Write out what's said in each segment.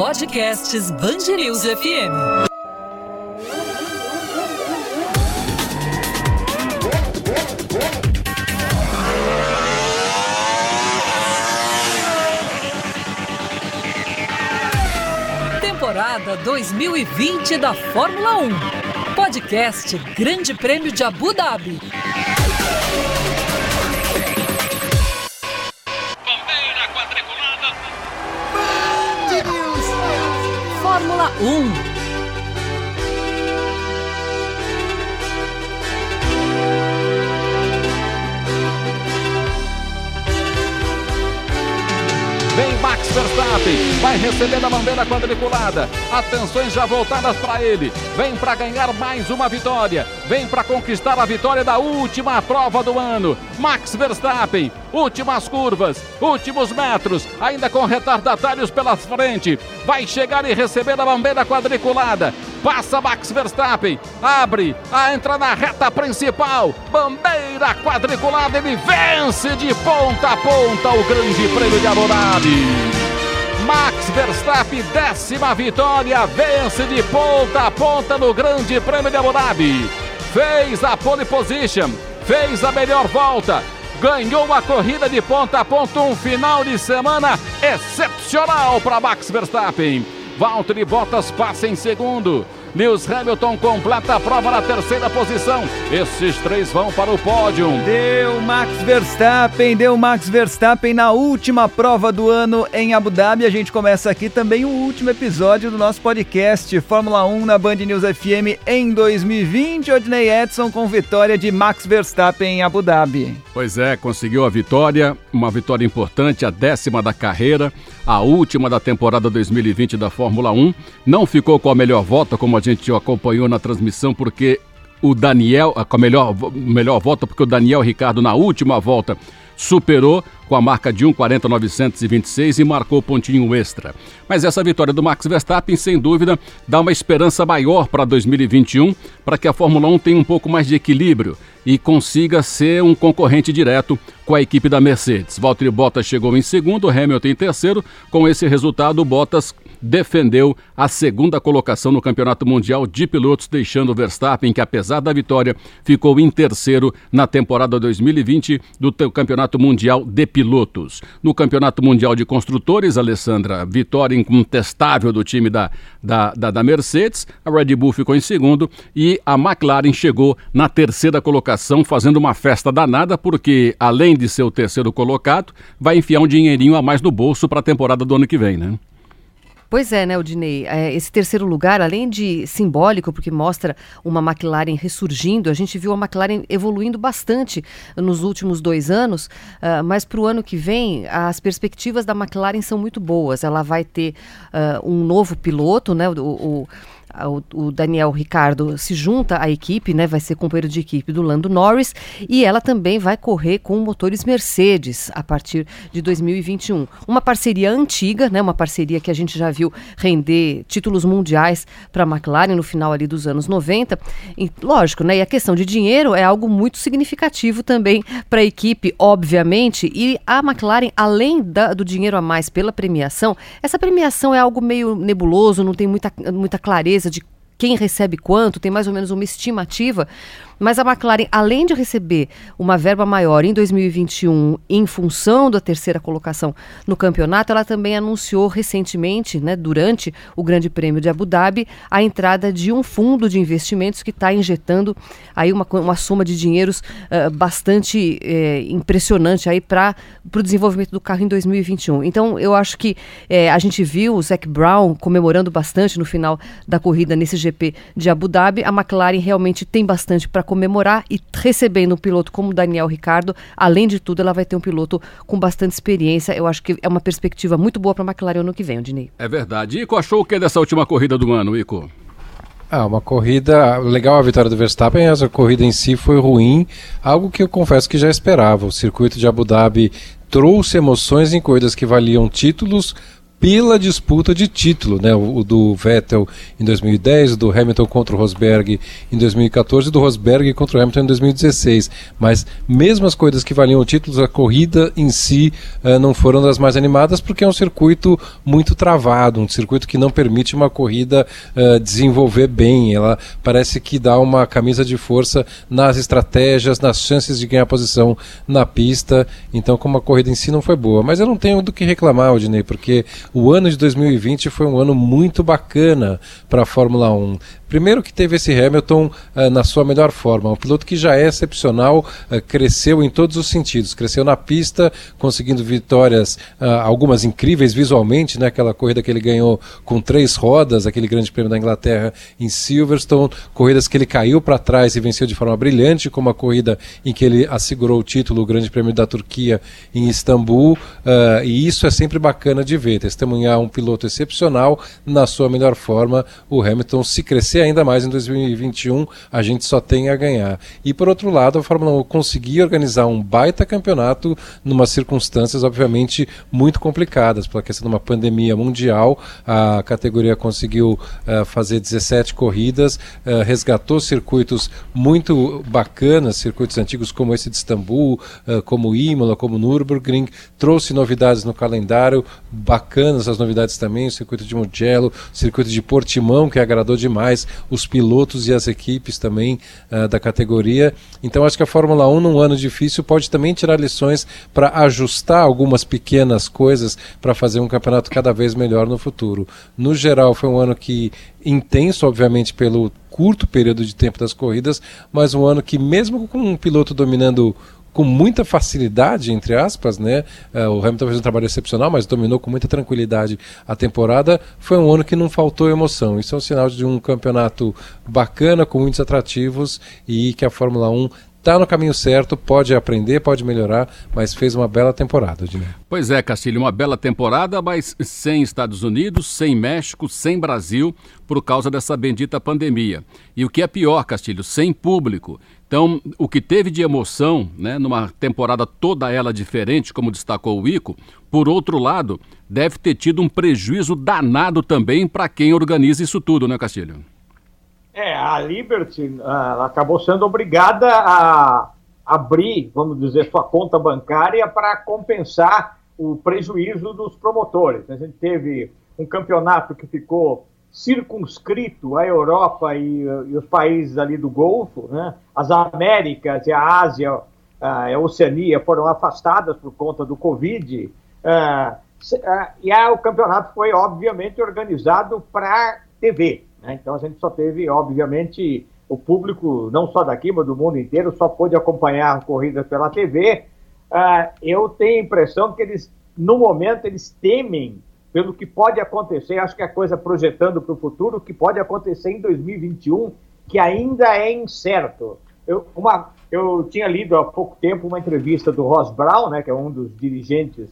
Podcasts Bangerils FM. Temporada 2020 da Fórmula 1. Podcast Grande Prêmio de Abu Dhabi. Fórmula 1. Vem Max Verstappen, vai receber a bandeira quadriculada. Atenções já voltadas para ele. Vem para ganhar mais uma vitória. Vem para conquistar a vitória da última prova do ano. Max Verstappen, últimas curvas, últimos metros, ainda com retardatários pela frente. Vai chegar e receber a bandeira quadriculada. Passa Max Verstappen, abre, a entra na reta principal. Bandeira quadriculada, ele vence de ponta a ponta o Grande Prêmio de Abu Dhabi. Max Verstappen, décima vitória, vence de ponta a ponta no Grande Prêmio de Abu Dhabi. Fez a pole position, fez a melhor volta, ganhou a corrida de ponta a ponta, um final de semana excepcional para Max Verstappen. Valtteri Bottas passa em segundo. Lewis Hamilton completa a prova na terceira posição. Esses três vão para o pódio. Deu Max Verstappen, deu Max Verstappen na última prova do ano em Abu Dhabi. A gente começa aqui também o último episódio do nosso podcast Fórmula 1 na Band News FM em 2020. Odney Edson com vitória de Max Verstappen em Abu Dhabi. Pois é, conseguiu a vitória, uma vitória importante, a décima da carreira, a última da temporada 2020 da Fórmula 1. Não ficou com a melhor volta, como a gente acompanhou na transmissão, porque o Daniel, com a melhor, melhor volta, porque o Daniel Ricardo na última volta superou com a marca de 1,40,926 e marcou pontinho extra. Mas essa vitória do Max Verstappen, sem dúvida, dá uma esperança maior para 2021, para que a Fórmula 1 tenha um pouco mais de equilíbrio e consiga ser um concorrente direto com a equipe da Mercedes. Valtteri Bottas chegou em segundo, Hamilton em terceiro. Com esse resultado, Bottas defendeu a segunda colocação no Campeonato Mundial de Pilotos, deixando Verstappen, que apesar da vitória, ficou em terceiro na temporada 2020 do Campeonato Mundial de Pilotos. No Campeonato Mundial de Construtores, Alessandra, vitória incontestável do time da, da, da, da Mercedes, a Red Bull ficou em segundo e a McLaren chegou na terceira colocação, fazendo uma festa danada, porque além de ser o terceiro colocado, vai enfiar um dinheirinho a mais no bolso para a temporada do ano que vem, né? Pois é, né, Odinei? É, esse terceiro lugar, além de simbólico, porque mostra uma McLaren ressurgindo, a gente viu a McLaren evoluindo bastante nos últimos dois anos, uh, mas para o ano que vem, as perspectivas da McLaren são muito boas. Ela vai ter uh, um novo piloto, né? o, o o, Daniel Ricardo se junta à equipe, né? Vai ser companheiro de equipe do Lando Norris e ela também vai correr com motores Mercedes a partir de 2021. Uma parceria antiga, né? Uma parceria que a gente já viu render títulos mundiais para a McLaren no final ali dos anos 90. E, lógico, né? E a questão de dinheiro é algo muito significativo também para a equipe, obviamente. E a McLaren, além da, do dinheiro a mais pela premiação, essa premiação é algo meio nebuloso, não tem muita, muita clareza de quem recebe quanto, tem mais ou menos uma estimativa, mas a McLaren, além de receber uma verba maior em 2021 em função da terceira colocação no campeonato, ela também anunciou recentemente, né, durante o Grande Prêmio de Abu Dhabi, a entrada de um fundo de investimentos que está injetando aí uma, uma soma de dinheiros uh, bastante uh, impressionante aí para o desenvolvimento do carro em 2021. Então, eu acho que uh, a gente viu o Zac Brown comemorando bastante no final da corrida nesse GP de Abu Dhabi. A McLaren realmente tem bastante para comemorar e recebendo um piloto como Daniel Ricardo, além de tudo, ela vai ter um piloto com bastante experiência. Eu acho que é uma perspectiva muito boa para a McLaren ano que vem, Odinei. É verdade. Ico, achou o que dessa última corrida do ano, Ico? Ah, uma corrida legal a vitória do Verstappen, essa corrida em si foi ruim, algo que eu confesso que já esperava. O circuito de Abu Dhabi trouxe emoções em corridas que valiam títulos pela disputa de título, né? O, o, do Vettel em 2010, do Hamilton contra o Rosberg em 2014 e do Rosberg contra o Hamilton em 2016. Mas mesmo as coisas que valiam títulos, a corrida em si uh, não foram das mais animadas porque é um circuito muito travado, um circuito que não permite uma corrida uh, desenvolver bem. Ela parece que dá uma camisa de força nas estratégias, nas chances de ganhar posição na pista. Então, como a corrida em si não foi boa. Mas eu não tenho do que reclamar, Odinei, porque o ano de 2020 foi um ano muito bacana para a Fórmula 1. Primeiro que teve esse Hamilton uh, na sua melhor forma, um piloto que já é excepcional, uh, cresceu em todos os sentidos, cresceu na pista, conseguindo vitórias, uh, algumas incríveis visualmente, né? aquela corrida que ele ganhou com três rodas, aquele grande prêmio da Inglaterra em Silverstone, corridas que ele caiu para trás e venceu de forma brilhante, como a corrida em que ele assegurou o título, o grande prêmio da Turquia em Istambul, e isso é sempre bacana de ver, testemunhar um piloto excepcional na sua melhor forma, o Hamilton se crescer ainda mais em 2021, a gente só tem a ganhar. E por outro lado, a Fórmula 1 conseguir organizar um baita campeonato numa circunstâncias, obviamente, muito complicadas, pela questão de uma pandemia mundial. A categoria conseguiu uh, fazer 17 corridas, uh, resgatou circuitos muito bacanas, circuitos antigos como esse de Istambul, uh, como Imola, como Nürburgring, trouxe novidades no calendário, bacanas as novidades também, o circuito de Mugello, o circuito de Portimão, que agradou demais, os pilotos e as equipes também uh, da categoria. Então acho que a Fórmula 1, num ano difícil, pode também tirar lições para ajustar algumas pequenas coisas para fazer um campeonato cada vez melhor no futuro. No geral, foi um ano que intenso, obviamente, pelo curto período de tempo das corridas, mas um ano que, mesmo com um piloto dominando com muita facilidade, entre aspas, né? Uh, o Hamilton fez um trabalho excepcional, mas dominou com muita tranquilidade a temporada. Foi um ano que não faltou emoção. Isso é um sinal de um campeonato bacana, com muitos atrativos e que a Fórmula 1 está no caminho certo, pode aprender, pode melhorar, mas fez uma bela temporada, Ednei. Pois é, Castilho, uma bela temporada, mas sem Estados Unidos, sem México, sem Brasil, por causa dessa bendita pandemia. E o que é pior, Castilho, sem público. Então, o que teve de emoção, né, numa temporada toda ela diferente, como destacou o Ico, por outro lado, deve ter tido um prejuízo danado também para quem organiza isso tudo, né, Castilho? É, a Liberty ela acabou sendo obrigada a abrir, vamos dizer, sua conta bancária para compensar o prejuízo dos promotores. A gente teve um campeonato que ficou circunscrito à Europa e, e, os países ali do Golfo, né? as Américas e a Ásia, a Oceania foram afastadas por conta do Covid, uh, e o campeonato foi, obviamente, organizado para TV. Né? Então a gente só teve, obviamente, o público, não só daqui, mas do mundo inteiro, só pôde acompanhar corridas pela TV. Uh, eu tenho a impressão que eles, no momento, eles temem pelo que pode acontecer, acho que a coisa projetando para o futuro, o que pode acontecer em 2021, que ainda é incerto. Eu, uma, eu tinha lido há pouco tempo uma entrevista do Ross Brown, né, que é um dos dirigentes,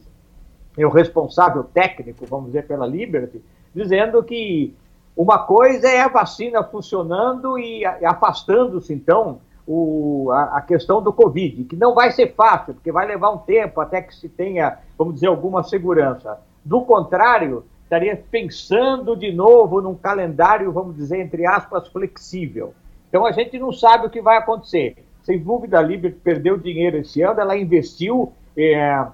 é o responsável técnico, vamos dizer, pela Liberty, dizendo que uma coisa é a vacina funcionando e afastando-se, então, o, a, a, questão do Covid, que não vai ser fácil, porque vai levar um tempo até que se tenha, vamos dizer, alguma segurança. Do contrário, estaria pensando de novo num calendário, vamos dizer, entre aspas, flexível. Então a gente não sabe o que vai acontecer. Sem dúvida, a Liberty perdeu dinheiro esse ano, ela investiu, é,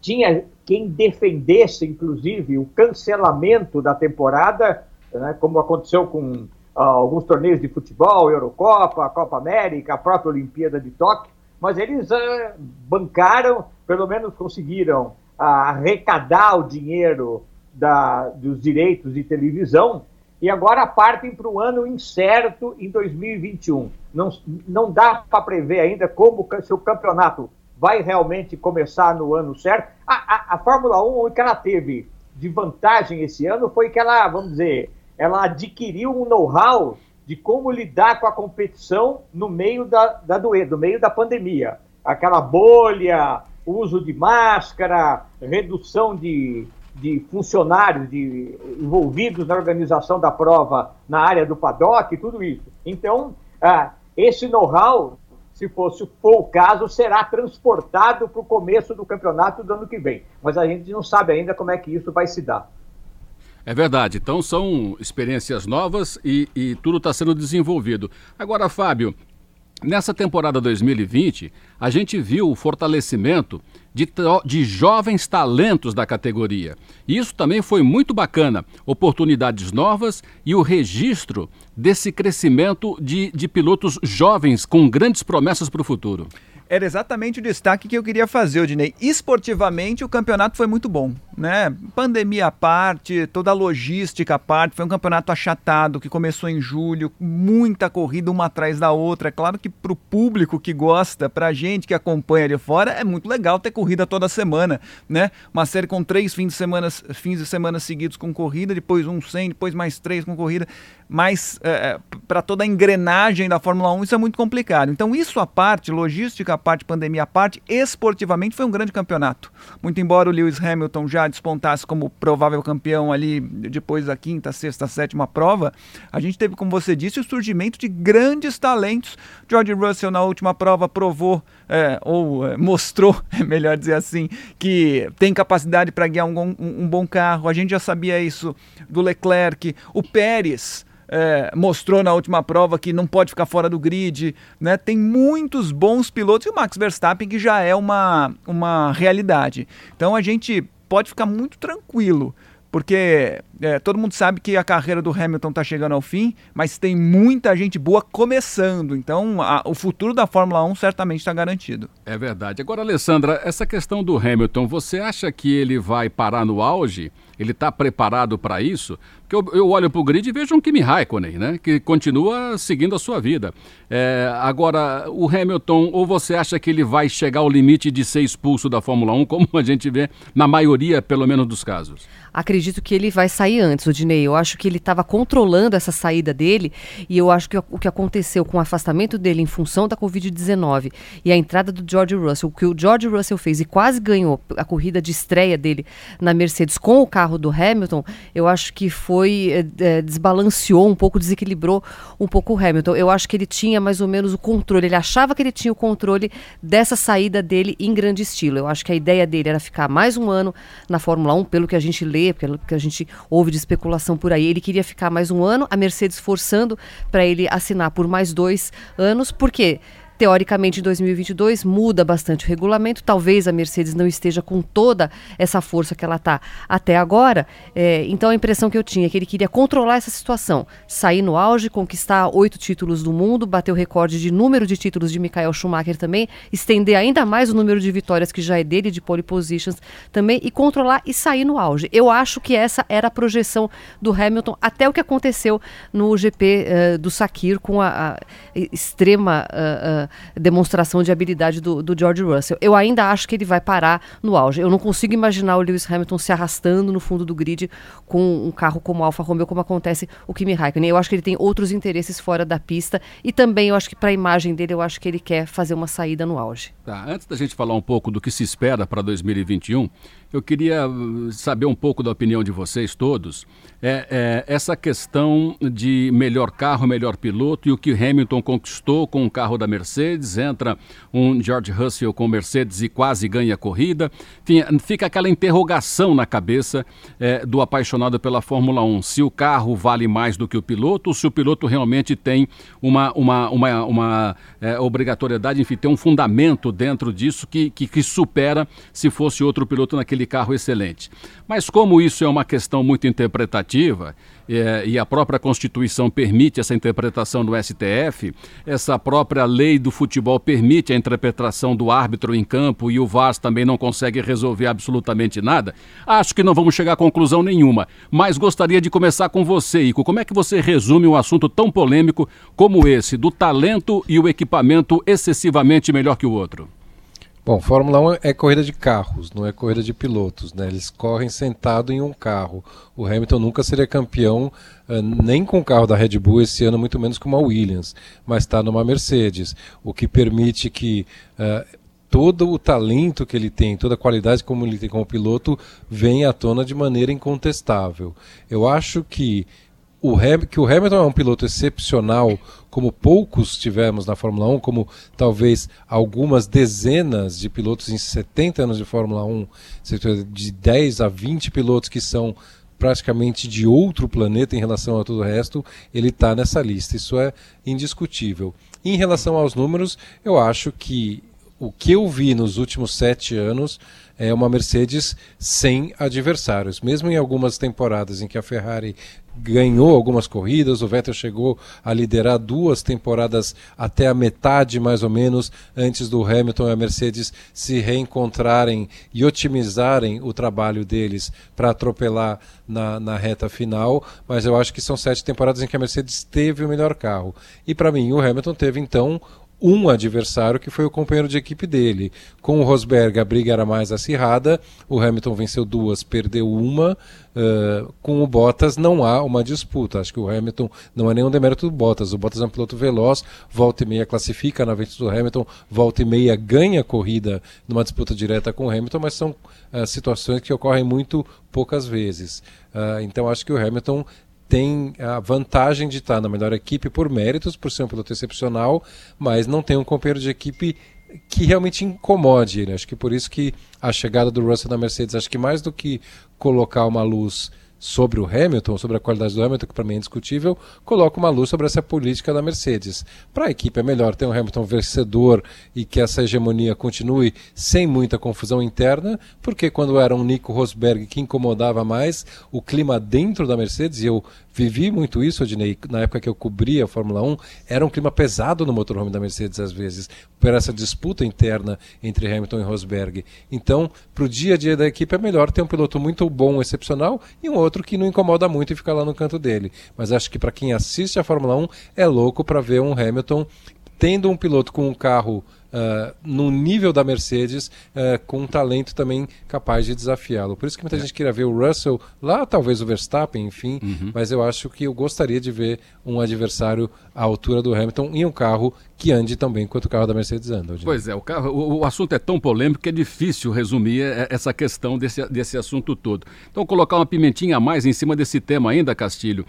tinha quem defendesse, inclusive, o cancelamento da temporada, né, como aconteceu com ah, alguns torneios de futebol, Eurocopa, Copa América, a própria Olimpíada de Tóquio, mas eles ah, bancaram, pelo menos conseguiram a arrecadar o dinheiro da, dos direitos de televisão e agora partem para um ano incerto em 2021. Não, não dá para prever ainda como se o campeonato vai realmente começar no ano certo. A, a, a Fórmula 1, o que ela teve de vantagem esse ano foi que ela, vamos dizer, ela adquiriu um know-how de como lidar com a competição no meio da, da doença, no meio da pandemia. Aquela bolha, uso de máscara, redução de, de funcionários de, envolvidos na organização da prova na área do paddock, tudo isso. Então, ah, esse know-how, se fosse for o caso, será transportado para o começo do campeonato do ano que vem. Mas a gente não sabe ainda como é que isso vai se dar. É verdade. Então são experiências novas e, e tudo está sendo desenvolvido. Agora, Fábio, nessa temporada 2020, a gente viu o fortalecimento de, de jovens talentos da categoria. E isso também foi muito bacana. Oportunidades novas e o registro desse crescimento de, de pilotos jovens com grandes promessas para o futuro era exatamente o destaque que eu queria fazer, Odinei. Esportivamente, o campeonato foi muito bom, né? Pandemia à parte, toda a logística à parte, foi um campeonato achatado que começou em julho, muita corrida uma atrás da outra. É claro que para o público que gosta, para a gente que acompanha ali fora, é muito legal ter corrida toda semana, né? Uma série com três fins de semana, fins de semana seguidos com corrida, depois um sem, depois mais três com corrida. Mas é, é para toda a engrenagem da Fórmula 1 isso é muito complicado. Então, isso à parte, logística à parte, pandemia à parte, esportivamente foi um grande campeonato. Muito embora o Lewis Hamilton já despontasse como provável campeão ali depois da quinta, sexta, sétima prova, a gente teve, como você disse, o surgimento de grandes talentos. George Russell na última prova provou, é, ou é, mostrou, é melhor dizer assim, que tem capacidade para guiar um, um, um bom carro. A gente já sabia isso do Leclerc. O Pérez é, mostrou na última prova que não pode ficar fora do grid, né? Tem muitos bons pilotos e o Max Verstappen que já é uma, uma realidade. Então a gente pode ficar muito tranquilo, porque é, todo mundo sabe que a carreira do Hamilton está chegando ao fim, mas tem muita gente boa começando. Então, a, o futuro da Fórmula 1 certamente está garantido. É verdade. Agora, Alessandra, essa questão do Hamilton, você acha que ele vai parar no auge? Ele está preparado para isso? Porque eu, eu olho para o grid e vejo um Kimi Raikkonen, né? Que continua seguindo a sua vida. É, agora, o Hamilton, ou você acha que ele vai chegar ao limite de ser expulso da Fórmula 1, como a gente vê na maioria, pelo menos, dos casos? Acredito que ele vai sair antes, Odinei. Eu acho que ele estava controlando essa saída dele e eu acho que o que aconteceu com o afastamento dele em função da Covid-19 e a entrada do George Russell, o que o George Russell fez e quase ganhou a corrida de estreia dele na Mercedes com o carro do Hamilton, eu acho que foi é, desbalanceou um pouco, desequilibrou um pouco o Hamilton. Eu acho que ele tinha mais ou menos o controle, ele achava que ele tinha o controle dessa saída dele em grande estilo. Eu acho que a ideia dele era ficar mais um ano na Fórmula 1, pelo que a gente lê, pelo que a gente ouve de especulação por aí. Ele queria ficar mais um ano, a Mercedes forçando para ele assinar por mais dois anos, porque Teoricamente, em 2022 muda bastante o regulamento. Talvez a Mercedes não esteja com toda essa força que ela está até agora. É, então, a impressão que eu tinha é que ele queria controlar essa situação, sair no auge, conquistar oito títulos do mundo, bater o recorde de número de títulos de Michael Schumacher também, estender ainda mais o número de vitórias que já é dele, de pole positions também, e controlar e sair no auge. Eu acho que essa era a projeção do Hamilton até o que aconteceu no GP uh, eh, do Sakir com a, a extrema. Uh, uh, demonstração de habilidade do, do, George Russell. Eu ainda acho que ele vai parar no auge. Eu não consigo imaginar o Lewis Hamilton se arrastando no fundo do grid com um carro como o Alfa Romeo, como acontece o Kimi Raikkonen. Eu acho que ele tem outros interesses fora da pista e também eu acho que para a imagem dele, eu acho que ele quer fazer uma saída no auge. Tá, antes da gente falar um pouco do que se espera para 2021, eu queria uh, saber um pouco da opinião de vocês todos. É, é, essa questão de melhor carro, melhor piloto e o que Hamilton conquistou com o carro da Mercedes. Entra um George Russell com Mercedes e quase ganha a corrida. Fica aquela interrogação na cabeça é, do apaixonado pela Fórmula 1. Se o carro vale mais do que o piloto, ou se o piloto realmente tem uma, uma, uma, uma é, obrigatoriedade, enfim, tem um fundamento dentro disso que, que, que supera se fosse outro piloto naquele aquele carro excelente. Mas como isso é uma questão muito interpretativa, é, e a própria Constituição permite essa interpretação do STF, essa própria lei do futebol permite a interpretação do árbitro em campo e o VAR também não consegue resolver absolutamente nada, acho que não vamos chegar a conclusão nenhuma. Mas gostaria de começar com você, Ico. Como é que você resume um assunto tão polêmico como esse, do talento e o equipamento excessivamente melhor que o outro? Bom, Fórmula 1 é corrida de carros, não é corrida de pilotos, né? Eles correm sentado em um carro. O Hamilton nunca seria campeão uh, nem com o carro da Red Bull esse ano, muito menos com uma Williams, mas está numa Mercedes, o que permite que uh, todo o talento que ele tem, toda a qualidade como ele tem como piloto, venha à tona de maneira incontestável. Eu acho que o, Ham, que o Hamilton é um piloto excepcional, como poucos tivemos na Fórmula 1, como talvez algumas dezenas de pilotos em 70 anos de Fórmula 1, de 10 a 20 pilotos que são praticamente de outro planeta em relação a todo o resto, ele está nessa lista. Isso é indiscutível. Em relação aos números, eu acho que o que eu vi nos últimos sete anos é uma Mercedes sem adversários. Mesmo em algumas temporadas em que a Ferrari ganhou algumas corridas, o Vettel chegou a liderar duas temporadas até a metade, mais ou menos, antes do Hamilton e a Mercedes se reencontrarem e otimizarem o trabalho deles para atropelar na, na reta final. Mas eu acho que são sete temporadas em que a Mercedes teve o melhor carro. E para mim, o Hamilton teve então um adversário que foi o companheiro de equipe dele. Com o Rosberg a briga era mais acirrada, o Hamilton venceu duas, perdeu uma. Uh, com o Bottas não há uma disputa. Acho que o Hamilton não é nenhum demérito do Bottas. O Bottas é um piloto veloz, volta e meia classifica na frente do Hamilton, volta e meia ganha corrida numa disputa direta com o Hamilton, mas são uh, situações que ocorrem muito poucas vezes. Uh, então acho que o Hamilton tem a vantagem de estar na melhor equipe por méritos, por ser um piloto excepcional, mas não tem um companheiro de equipe que realmente incomode ele. Acho que por isso que a chegada do Russell na Mercedes, acho que mais do que colocar uma luz sobre o Hamilton, sobre a qualidade do Hamilton, que para mim é indiscutível, coloca uma luz sobre essa política da Mercedes. Para a equipe é melhor ter um Hamilton vencedor e que essa hegemonia continue sem muita confusão interna, porque quando era um Nico Rosberg que incomodava mais, o clima dentro da Mercedes, e eu vivi muito isso, Odinei, na época que eu cobria a Fórmula 1, era um clima pesado no motorhome da Mercedes às vezes, por essa disputa interna entre Hamilton e Rosberg. Então, para o dia a dia da equipe é melhor ter um piloto muito bom, excepcional, e um outro que não incomoda muito e fica lá no canto dele. Mas acho que para quem assiste a Fórmula 1 é louco para ver um Hamilton tendo um piloto com um carro uh, no nível da Mercedes, uh, com um talento também capaz de desafiá-lo. Por isso que muita é. gente queria ver o Russell, lá talvez o Verstappen, enfim, uhum. mas eu acho que eu gostaria de ver um adversário à altura do Hamilton em um carro que ande tão bem quanto o carro da Mercedes anda. Hoje. Pois é, o, carro, o, o, assunto é tão polêmico que é difícil resumir é, essa questão desse, desse assunto todo. Então, colocar uma pimentinha a mais em cima desse tema ainda, Castilho.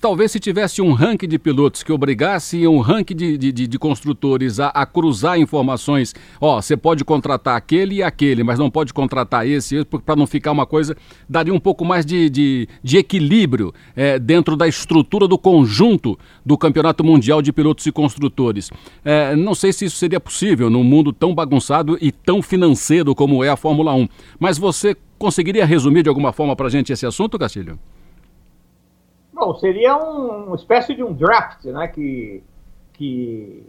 Talvez se tivesse um ranking de pilotos que obrigasse um ranking de, de, de, de construtores a, a, cruzar informações. Ó, você pode contratar aquele e aquele, mas não pode contratar esse, para não ficar uma coisa. Daria um pouco mais de, de, de equilíbrio é, dentro da estrutura do conjunto do Campeonato Mundial de Pilotos e Construtores. É, não sei se isso seria possível num mundo tão bagunçado e tão financeiro como é a Fórmula 1. Mas você conseguiria resumir de alguma forma para a gente esse assunto, Castilho? Bom, seria um, uma espécie de um draft, né? Que, que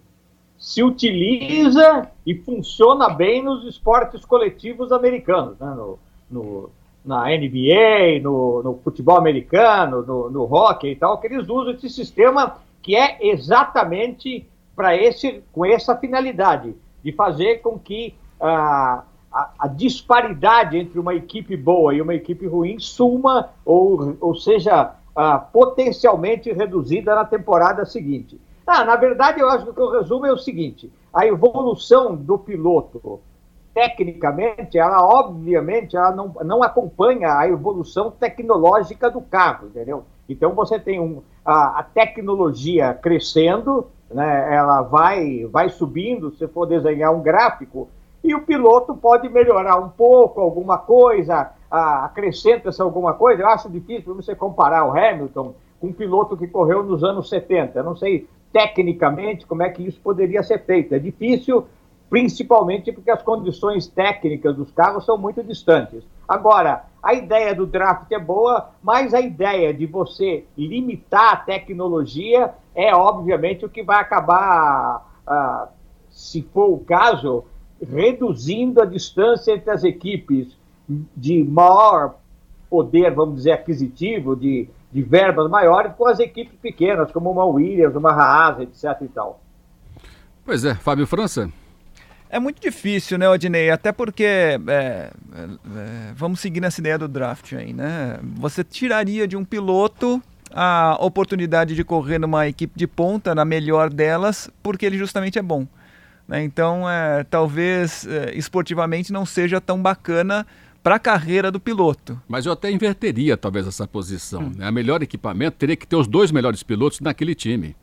se utiliza e funciona bem nos esportes coletivos americanos, né? no, no, na NBA, no, no futebol americano, no, no hockey e tal, que eles usam esse sistema que é exatamente para esse com essa finalidade de fazer com que ah, a, a, disparidade entre uma equipe boa e uma equipe ruim suma ou, ou seja ah, potencialmente reduzida na temporada seguinte. Ah, na verdade, eu acho que o resumo é o seguinte: a evolução do piloto, tecnicamente, ela obviamente ela não, não acompanha a evolução tecnológica do carro, entendeu? Então você tem um, a, a tecnologia crescendo, né, ela vai, vai subindo, se for desenhar um gráfico, e o piloto pode melhorar um pouco, alguma coisa, acrescenta-se alguma coisa. Eu acho difícil você comparar o Hamilton com um piloto que correu nos anos 70. Eu não sei tecnicamente como é que isso poderia ser feito. É difícil, principalmente porque as condições técnicas dos carros são muito distantes. Agora, a ideia do draft é boa, mas a ideia de você limitar a tecnologia é, obviamente, o que vai acabar, ah, se for o caso, reduzindo a distância entre as equipes de maior poder, vamos dizer, aquisitivo, de, de verbas maiores, com as equipes pequenas, como uma Williams, uma Haas, etc. e tal. Pois é, Fábio França. É muito difícil, né, Odinei? Até porque, é, é, vamos seguir nessa ideia do draft aí, né? Você tiraria de um piloto a oportunidade de correr numa equipe de ponta, na melhor delas, porque ele justamente é bom. Né? Então, é, talvez é, esportivamente não seja tão bacana para a carreira do piloto. Mas eu até inverteria talvez essa posição. Hum. Né? A melhor equipamento teria que ter os dois melhores pilotos naquele time.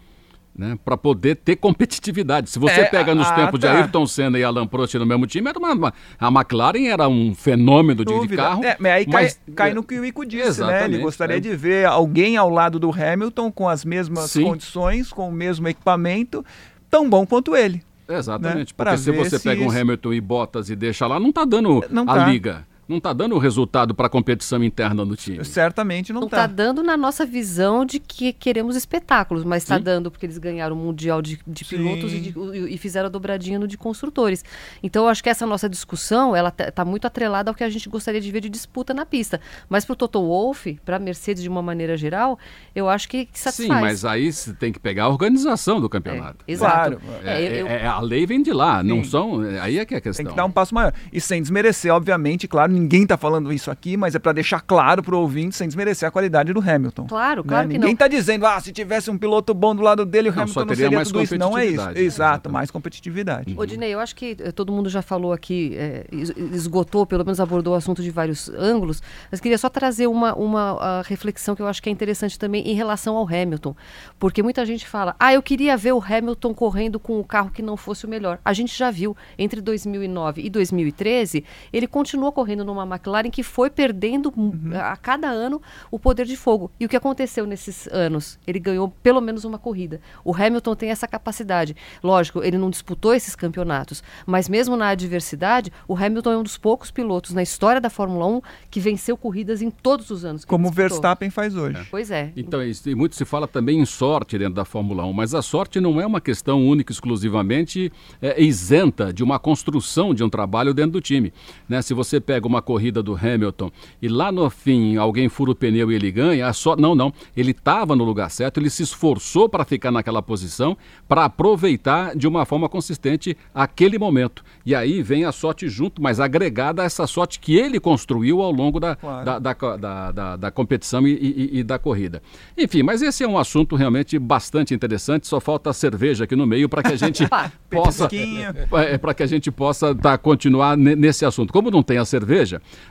Né, para poder ter competitividade. Se você É, pega nos ah, tempos de tá. Ayrton Senna e Alan Prost no mesmo time, era uma, uma- a McLaren era um fenômeno de, de carro. É, mas aí cai, mas- cai no que o Ico disse, né? Ele gostaria é. de ver alguém ao lado do Hamilton com as mesmas Sim. condições, com o mesmo equipamento, tão bom quanto ele. Exatamente, né, porque se você se pega um isso- Hamilton e Bottas e deixa lá, não tá dando Não a tá. liga. Não tá dando o resultado para a competição interna do time. Certamente não, Não tá. está dando na nossa visão de que queremos espetáculos, mas está dando porque eles ganharam o Mundial de, de pilotos e, de- e fizeram a dobradinha no de construtores. Então, eu acho que essa nossa discussão, ela está muito atrelada ao que a gente gostaria de ver de disputa na pista. Mas para o Toto Wolff, para a Mercedes de uma maneira geral, eu acho que satisfaz. Sim, mas aí você tem que pegar a organização do campeonato. É, exato. Claro. É, É, eu- é- a lei vem de lá, não Sim. são. Aí é que é a questão. Tem que dar um passo maior. E sem desmerecer, obviamente, claro, ninguém tá falando isso aqui, mas é para deixar claro pro ouvinte, sem desmerecer a qualidade do Hamilton. Claro, né? claro que Ninguém não. tá dizendo, ah, se tivesse um piloto bom do lado dele, o Não, Hamilton só não teria seria mais tudo isso. Não é isso. competitividade, Exato, exatamente. mais competitividade. Ô, Dinei, eu acho que eh, todo mundo já falou aqui, es- esgotou, pelo menos abordou o assunto de vários ângulos, mas queria só trazer uma, uma reflexão que eu acho que é interessante também em relação ao Hamilton. Porque muita gente fala, ah, eu queria ver o Hamilton correndo com o carro que não fosse o melhor. A gente já viu, entre 2009 e 2013, ele continuou correndo numa McLaren que foi perdendo Uhum. hum, a cada ano o poder de fogo. E o que aconteceu nesses anos? Ele ganhou pelo menos uma corrida. O Hamilton tem essa capacidade. Lógico, ele não disputou esses campeonatos, mas mesmo na adversidade, o Hamilton é um dos poucos pilotos na história da Fórmula 1 que venceu corridas em todos os anos. que Como o. Verstappen faz hoje. Pois é. Então, isso, e muito se fala também em sorte dentro da Fórmula 1, mas a sorte não é uma questão única e exclusivamente é, isenta de uma construção de um trabalho dentro do time. Né? Se você pega uma corrida do Hamilton e lá no fim alguém fura o pneu e ele ganha, a sorte. Não, não. Ele estava no lugar certo, ele se esforçou para ficar naquela posição, para aproveitar de uma forma consistente aquele momento. E aí vem a sorte junto, mas agregada a essa sorte que ele construiu ao longo da, Claro. da, da, da, da- competição e, e- e da corrida. Enfim, mas esse é um assunto realmente bastante interessante. Só falta a cerveja aqui no meio para que a gente Opa. possa Petisquinho. é, para que a gente possa tá, continuar ne- nesse assunto. Como não tem a cerveja,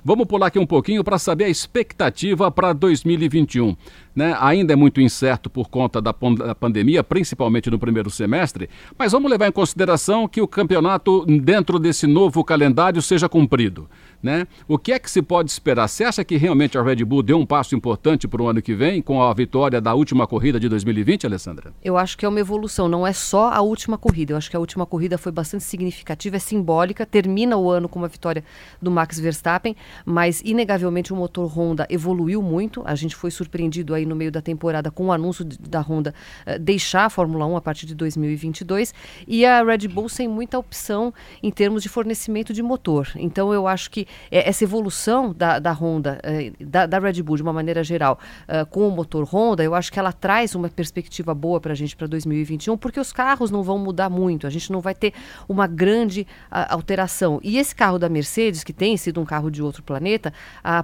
vamos pular aqui um pouquinho para saber a expectativa para 2021. Né? Ainda é muito incerto por conta da, da pandemia, principalmente no primeiro semestre, mas vamos levar em consideração que o campeonato, dentro desse novo calendário, seja cumprido. Né? O que é que se pode esperar? Você acha que realmente a Red Bull deu um passo importante para o ano que vem, com a vitória da última corrida de 2020, Alessandra? Eu acho que é uma evolução, não é só a última corrida. Eu acho que a última corrida foi bastante significativa, é simbólica, termina o ano com uma vitória do Max Verstappen, mas inegavelmente o motor Honda evoluiu muito. A gente foi surpreendido aí no meio da temporada com o anúncio de- da Honda eh, deixar a Fórmula 1 a partir de 2022 e a Red Bull sem muita opção em termos de fornecimento de motor. Então eu acho que eh, essa evolução da, da Honda, eh, da, da Red Bull de uma maneira geral, eh, com o motor Honda, eu acho que ela traz uma perspectiva boa para a gente para 2021, porque os carros não vão mudar muito, a gente não vai ter uma grande alteração. E esse carro da Mercedes, que tem sido um carro de outro planeta, a-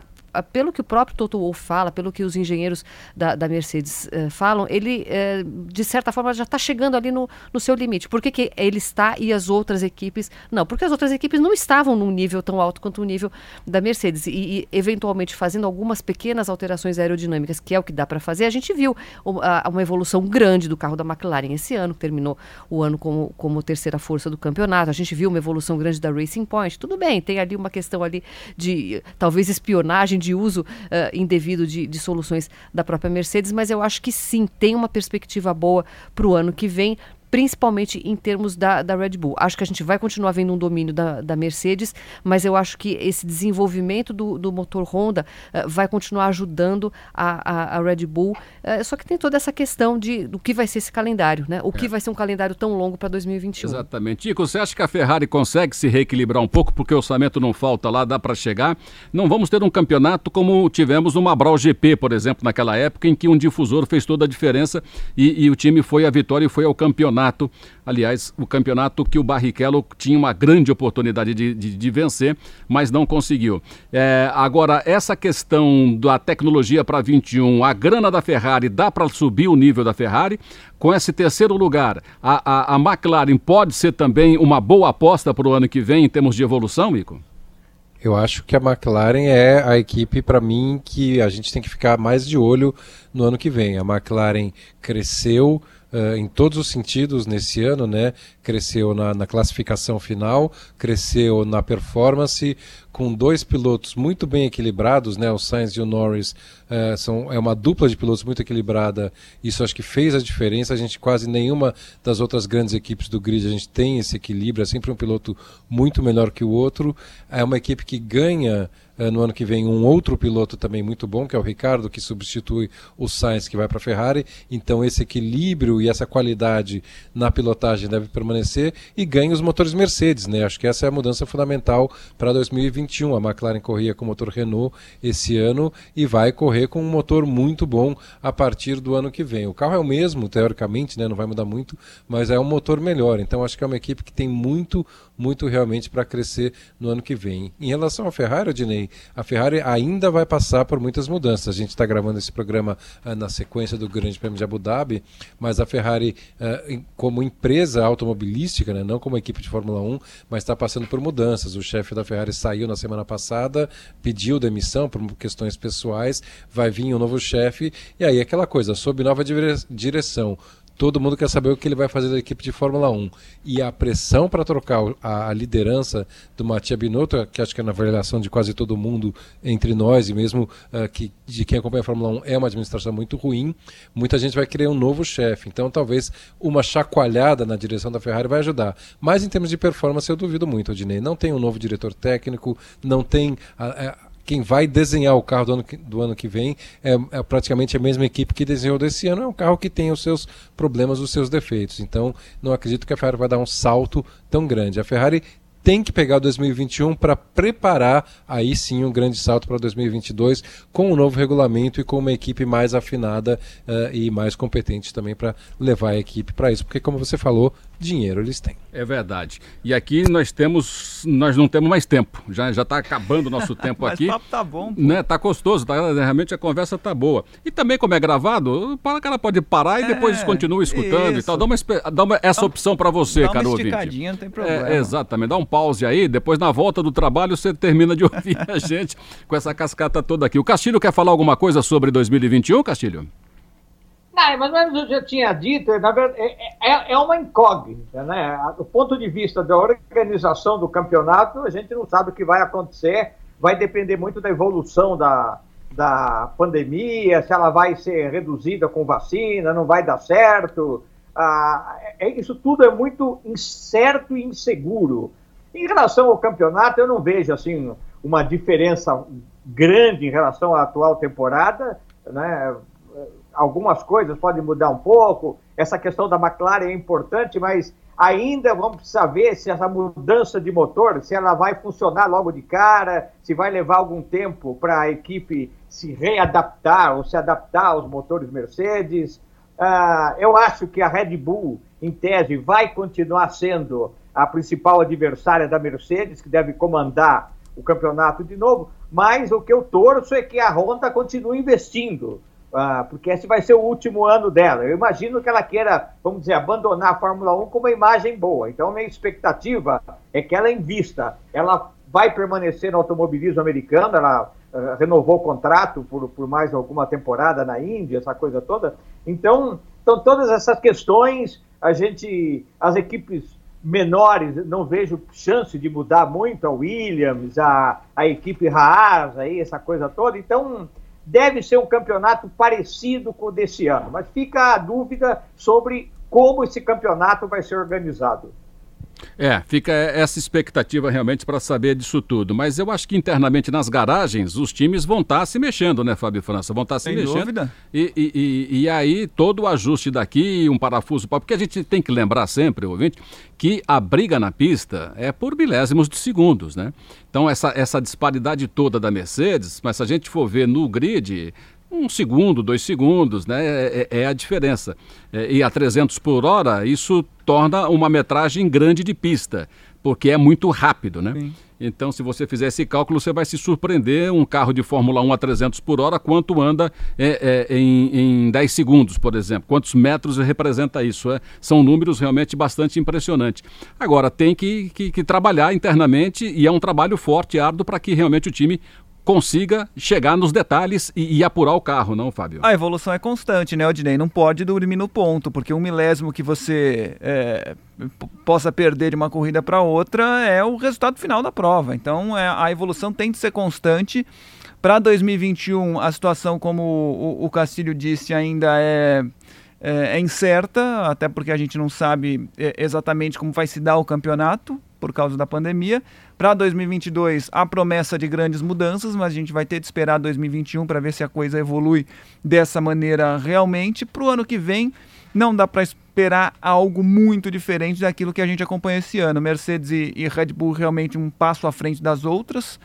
pelo que o próprio Toto Wolff fala, pelo que os engenheiros da, da Mercedes eh, falam, ele, eh, de certa forma, já está chegando ali no, no seu limite. Por que, que ele está e as outras equipes não? Porque as outras equipes não estavam num nível tão alto quanto o nível da Mercedes. E, e, eventualmente, fazendo algumas pequenas alterações aerodinâmicas, que é o que dá para fazer, a gente viu o- a- uma evolução grande do carro da McLaren esse ano, que terminou o ano como, como terceira força do campeonato. A gente viu uma evolução grande da Racing Point. Tudo bem, tem ali uma questão ali de talvez espionagem, de uso eh, indevido de, de soluções da própria Mercedes, mas eu acho que sim, tem uma perspectiva boa para o ano que vem. Principalmente em termos da, da Red Bull. Acho que a gente vai continuar vendo um domínio da, da Mercedes, mas eu acho que esse desenvolvimento do, do motor Honda eh, vai continuar ajudando a, a, a Red Bull. Eh, só que tem toda essa questão de do que vai ser esse calendário, né? O que vai ser um calendário tão longo para 2021. Exatamente. Tico, você acha que a Ferrari consegue se reequilibrar um pouco, porque o orçamento não falta lá, dá para chegar? Não vamos ter um campeonato como tivemos no Mabral GP, por exemplo, naquela época, em que um difusor fez toda a diferença e, e o time foi à vitória e foi ao campeonato. Aliás, o campeonato que o Barrichello tinha uma grande oportunidade de, de- de vencer, mas não conseguiu. É, agora, essa questão da tecnologia para 21, a grana da Ferrari, dá para subir o nível da Ferrari? Com esse terceiro lugar, a, a, a McLaren pode ser também uma boa aposta para o ano que vem em termos de evolução, Ico? Eu acho que a McLaren é a equipe, para mim, que a gente tem que ficar mais de olho no ano que vem. A McLaren cresceu uh, em todos os sentidos nesse ano, né? Cresceu na, na classificação final, cresceu na performance, com dois pilotos muito bem equilibrados, né? O Sainz e o Norris uh, são, é uma dupla de pilotos muito equilibrada. Isso acho que fez a diferença. A gente quase nenhuma das outras grandes equipes do grid a gente tem esse equilíbrio. É sempre um piloto muito melhor que o outro. É uma equipe que ganha no ano que vem um outro piloto também muito bom, que é o Ricardo, que substitui o Sainz, que vai para a Ferrari. Então, esse equilíbrio e essa qualidade na pilotagem deve permanecer e ganha os motores Mercedes. Né? Acho que essa é a mudança fundamental para 2021. A McLaren corria com o motor Renault esse ano e vai correr com um motor muito bom a partir do ano que vem. O carro é o mesmo, teoricamente, né? não vai mudar muito, mas é um motor melhor. Então, acho que é uma equipe que tem muito, muito realmente para crescer no ano que vem. Em relação à Ferrari, Odinei, a Ferrari ainda vai passar por muitas mudanças. A gente está gravando esse programa uh, na sequência do Grande Prêmio de Abu Dhabi, mas a Ferrari, uh, como empresa automobilística, né, não como equipe de Fórmula 1, mas está passando por mudanças. O chefe da Ferrari saiu na semana passada, pediu demissão por questões pessoais, vai vir um novo chefe, e aí aquela coisa, sob nova direção, todo mundo quer saber o que ele vai fazer da equipe de Fórmula 1. E a pressão para trocar a, liderança do Mattia Binotto, que acho que é na avaliação de quase todo mundo entre nós e mesmo uh, que, de quem acompanha a Fórmula 1, é uma administração muito ruim, muita gente vai querer um novo chefe. Então talvez uma chacoalhada na direção da Ferrari vai ajudar. Mas em termos de performance eu duvido muito, Odinei. Não tem um novo diretor técnico, não tem... A, a, quem vai desenhar o carro do ano que, do ano que vem é, é, praticamente a mesma equipe que desenhou desse ano. É um carro que tem os seus problemas, os seus defeitos. Então, não acredito que a Ferrari vai dar um salto tão grande. A Ferrari tem que pegar 2021 para preparar aí sim um grande salto para 2022 com um novo regulamento e com uma equipe mais afinada uh, e mais competente também para levar a equipe para isso, porque como você falou, dinheiro eles têm. É verdade. E aqui nós temos, nós não temos mais tempo. Já já está acabando o nosso tempo Mas aqui. O papo tá bom. Pô. Né? Tá gostoso, tá, realmente a conversa tá boa. E também como é gravado, o cara pode parar e depois é, continua escutando isso. e tal. Dá uma, dá uma essa opção para você, dá caro ouvinte. Não tem problema. É, exatamente. Dá um pause aí, depois na volta do trabalho você termina de ouvir a gente com essa cascata toda aqui. O Castilho quer falar alguma coisa sobre 2021, Castilho? Não, mas eu já tinha dito, verdade, é, é, é uma incógnita, né? Do ponto de vista da organização do campeonato, a gente não sabe o que vai acontecer, vai depender muito da evolução da, da pandemia, se ela vai ser reduzida com vacina, não vai dar certo. Ah, é, isso tudo é muito incerto e inseguro. Em relação ao campeonato, eu não vejo assim uma diferença grande em relação à atual temporada, né? Algumas coisas podem mudar um pouco. Essa questão da McLaren é importante, mas ainda vamos precisar ver se essa mudança de motor, se ela vai funcionar logo de cara, se vai levar algum tempo para a equipe se readaptar ou se adaptar aos motores Mercedes. Uh, eu acho que a Red Bull, em tese, vai continuar sendo a principal adversária da Mercedes, que deve comandar o campeonato de novo, mas o que eu torço é que a Honda continue investindo ah, porque esse vai ser o último ano dela. Eu imagino que ela queira, vamos dizer, abandonar a Fórmula 1 com uma imagem boa. Então, minha expectativa é que ela invista. Ela vai permanecer no automobilismo americano, ela uh, renovou o contrato por, por mais alguma temporada na Índia, essa coisa toda. Então, então, todas essas questões, a gente, as equipes menores, não vejo chance de mudar muito, a Williams, a, a equipe Haas, aí, essa coisa toda. Então, deve ser um campeonato parecido com o desse ano, mas fica a dúvida sobre como esse campeonato vai ser organizado. É, fica essa expectativa realmente para saber disso tudo. Mas eu acho que internamente nas garagens os times vão estar tá se mexendo, né, Fábio França? Vão estar tá se Sem mexendo. Dúvida. E, e, e, e, aí todo o ajuste daqui, um parafuso, porque a gente tem que lembrar sempre, ouvinte, que a briga na pista é por milésimos de segundos, né? Então essa, essa disparidade toda da Mercedes, mas se a gente for ver no grid, um segundo, dois segundos, né? É, é, é a diferença. É, e a 300 por hora, isso torna uma metragem grande de pista, porque é muito rápido, né? Sim. Então, se você fizer esse cálculo, você vai se surpreender um carro de Fórmula 1 a 300 por hora, quanto anda é, é, em, em 10 segundos, por exemplo. Quantos metros representa isso? É? São números realmente bastante impressionantes. Agora, tem que, que, que trabalhar internamente e é um trabalho forte, árduo, para que realmente o time consiga chegar nos detalhes e, e, apurar o carro, não, Fábio? A evolução é constante, né, Odinei? Não pode dormir no ponto, porque um milésimo que você é, possa perder de uma corrida para outra é o resultado final da prova. Então é, a evolução tem de ser constante. Para 2021, a situação, como o, o Castilho disse, ainda é, é, é, incerta, até porque a gente não sabe é, exatamente como vai se dar o campeonato por causa da pandemia. Para 2022, a promessa de grandes mudanças, mas a gente vai ter de esperar 2021 para ver se a coisa evolui dessa maneira realmente. Para o ano que vem, não dá para esperar algo muito diferente daquilo que a gente acompanha esse ano. Mercedes e, e Red Bull realmente um passo à frente das outras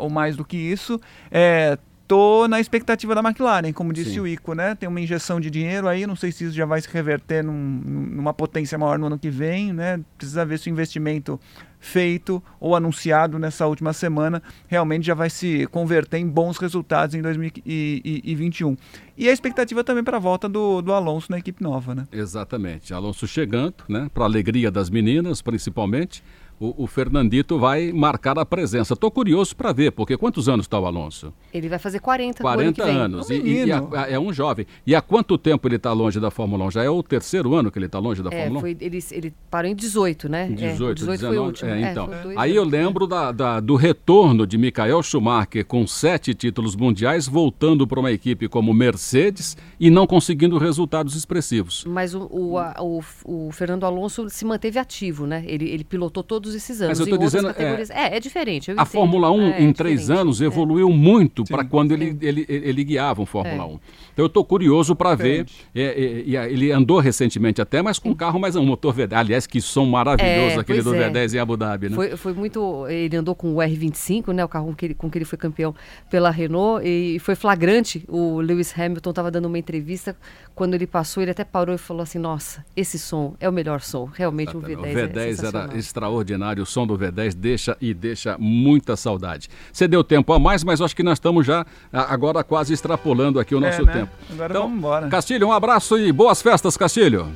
ou mais do que isso. É, tô na expectativa da McLaren, como disse Sim. o Ico, né? Tem uma injeção de dinheiro aí, não sei se isso já vai se reverter num, numa potência maior no ano que vem, né? Precisa ver se o investimento feito ou anunciado nessa última semana realmente já vai se converter em bons resultados em 2021. E a expectativa também para a volta do, do Alonso na equipe nova, né? Exatamente. Alonso chegando, né? Para alegria das meninas, principalmente o, o, Fernandito vai marcar a presença. Estou curioso para ver, porque quantos anos está o Alonso? Ele vai fazer 40 40 ano anos. Um e, e a, é um jovem. E há quanto tempo ele está longe da Fórmula 1? Já é o terceiro ano que ele está longe da é, Fórmula 1? Foi, ele, ele parou em 18, né? 18, é, 18 19, foi o último. É, então. É, aí eu lembro da, da, do retorno de Michael Schumacher com sete títulos mundiais, voltando para uma equipe como Mercedes e não conseguindo resultados expressivos. Mas o, o, a, o, o Fernando Alonso se manteve ativo, né? Ele, ele pilotou todos esses anos. Mas eu estou dizendo, categorias. É, é, diferente. a entendo. Fórmula 1 é, em três anos é. evoluiu muito para quando ele, ele, ele guiava um Fórmula 1. É. Então eu estou curioso para ver. É, ele andou recentemente até, mas com um carro mais um motor V10. Aliás, que som maravilhoso aquele do V10 em Abu Dhabi, né? Foi, foi muito. Ele andou com o R25, né? O carro com que ele, com que ele foi campeão pela Renault e foi flagrante. O Lewis Hamilton estava dando uma entrevista quando ele passou, ele até parou e falou assim: Nossa, esse som é o melhor som. Realmente o V10. O V10 era extraordinário, o som do V10 10 deixa e deixa muita saudade. Você deu tempo a mais, mas acho que nós estamos já agora quase extrapolando aqui o é, nosso é, né? tempo. Agora então, vamos embora. Castilho, um abraço e boas festas, Castilho.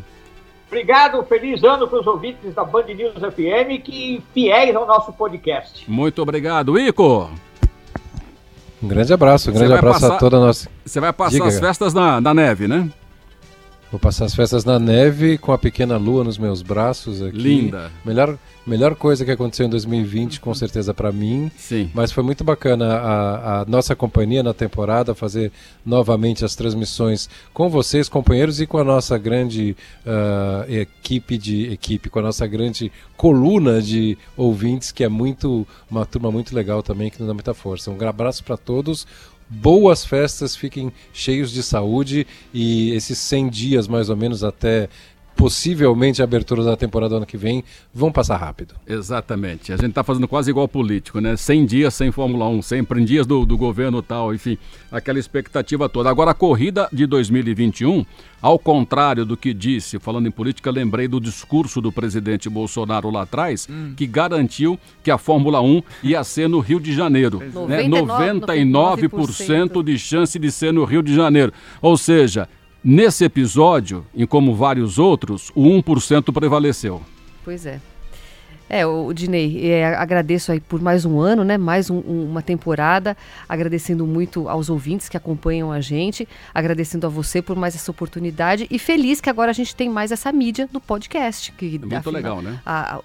Obrigado, feliz ano para os ouvintes da Band News FM que fiéis ao nosso podcast. Muito obrigado, Ico. Um grande abraço, um grande abraço passar, a toda a nossa. Você vai passar Diga. as festas na, na neve, né? Vou passar as festas na neve com a pequena lua nos meus braços aqui. Linda. Melhor, melhor coisa que aconteceu em 2020, com certeza para mim. Sim. Mas foi muito bacana a, a, nossa companhia na temporada, fazer novamente as transmissões com vocês, companheiros, e com a nossa grande uh, equipe de equipe, com a nossa grande coluna de ouvintes, que é muito uma turma muito legal também, que nos dá muita força. Um abraço para todos boas festas, fiquem cheios de saúde e esses 100 dias mais ou menos até possivelmente a abertura da temporada ano que vem vão passar rápido. Exatamente. A gente está fazendo quase igual político, né? 100 dias sem Fórmula 1, sempre em dias do, do governo tal, enfim, aquela expectativa toda. Agora, a corrida de 2021, ao contrário do que disse, falando em política, lembrei do discurso do presidente Bolsonaro lá atrás, hum. que garantiu que a Fórmula 1 ia ser no Rio de Janeiro. Né? 99%, 99% de chance de ser no Rio de Janeiro. Ou seja, Nesse episódio, e como vários outros, o 1% prevaleceu. Pois é. É, o Dinei, é, agradeço aí por mais um ano, né? Mais um, um, uma temporada, agradecendo muito aos ouvintes que acompanham a gente, agradecendo a você por mais essa oportunidade e feliz que agora a gente tem mais essa mídia do podcast. Que, é muito afinal, legal, né? A, a,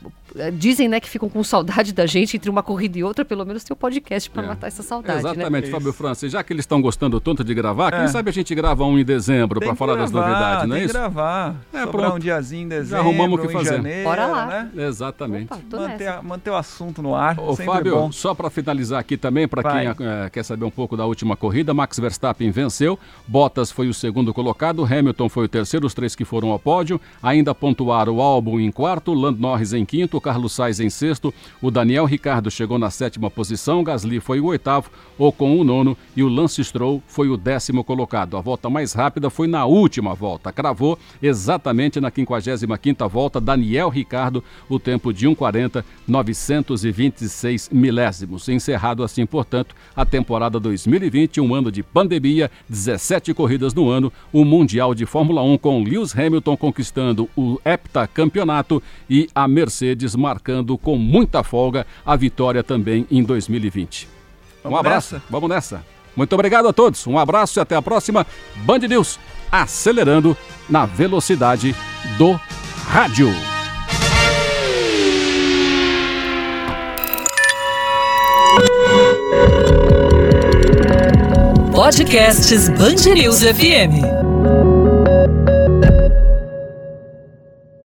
dizem, né, que ficam com saudade da gente entre uma corrida e outra, pelo menos tem o podcast para é. matar essa saudade. Né? Exatamente, né? Fábio França. Já que eles estão gostando tanto de gravar, é. quem sabe a gente grava um em dezembro para falar gravar, das novidades, não é isso? Tem gravar. É, Sobrar um diazinho em dezembro, Já arrumamos o que fazer. Janeiro, Bora lá. Né? Exatamente. Opa, manter, manter, o assunto no ar. Ô, Fábio, bom. só para finalizar aqui também, para quem é, quer saber um pouco da última corrida, Max Verstappen venceu, Bottas foi o segundo colocado, Hamilton foi o terceiro, os três que foram ao pódio, ainda pontuaram o Albon em quarto, Lando Norris em quinto, Carlos Sainz em sexto, o Daniel Ricardo chegou na sétima posição, Gasly foi o oitavo, Ocon o nono e o Lance Stroll foi o décimo colocado. A volta mais rápida foi na última volta, cravou exatamente na 55 quinta volta, Daniel Ricardo, o tempo de 1,40, 926 milésimos. Encerrado assim, portanto, a temporada 2020, um ano de pandemia, 17 corridas no ano, o Mundial de Fórmula 1 com Lewis Hamilton conquistando o heptacampeonato e a Mercedes marcando com muita folga a vitória também em 2020. Vamos um abraço. Nessa? Vamos nessa. Muito obrigado a todos. Um abraço e até a próxima. Band News acelerando na velocidade do rádio. Podcasts Band News FM.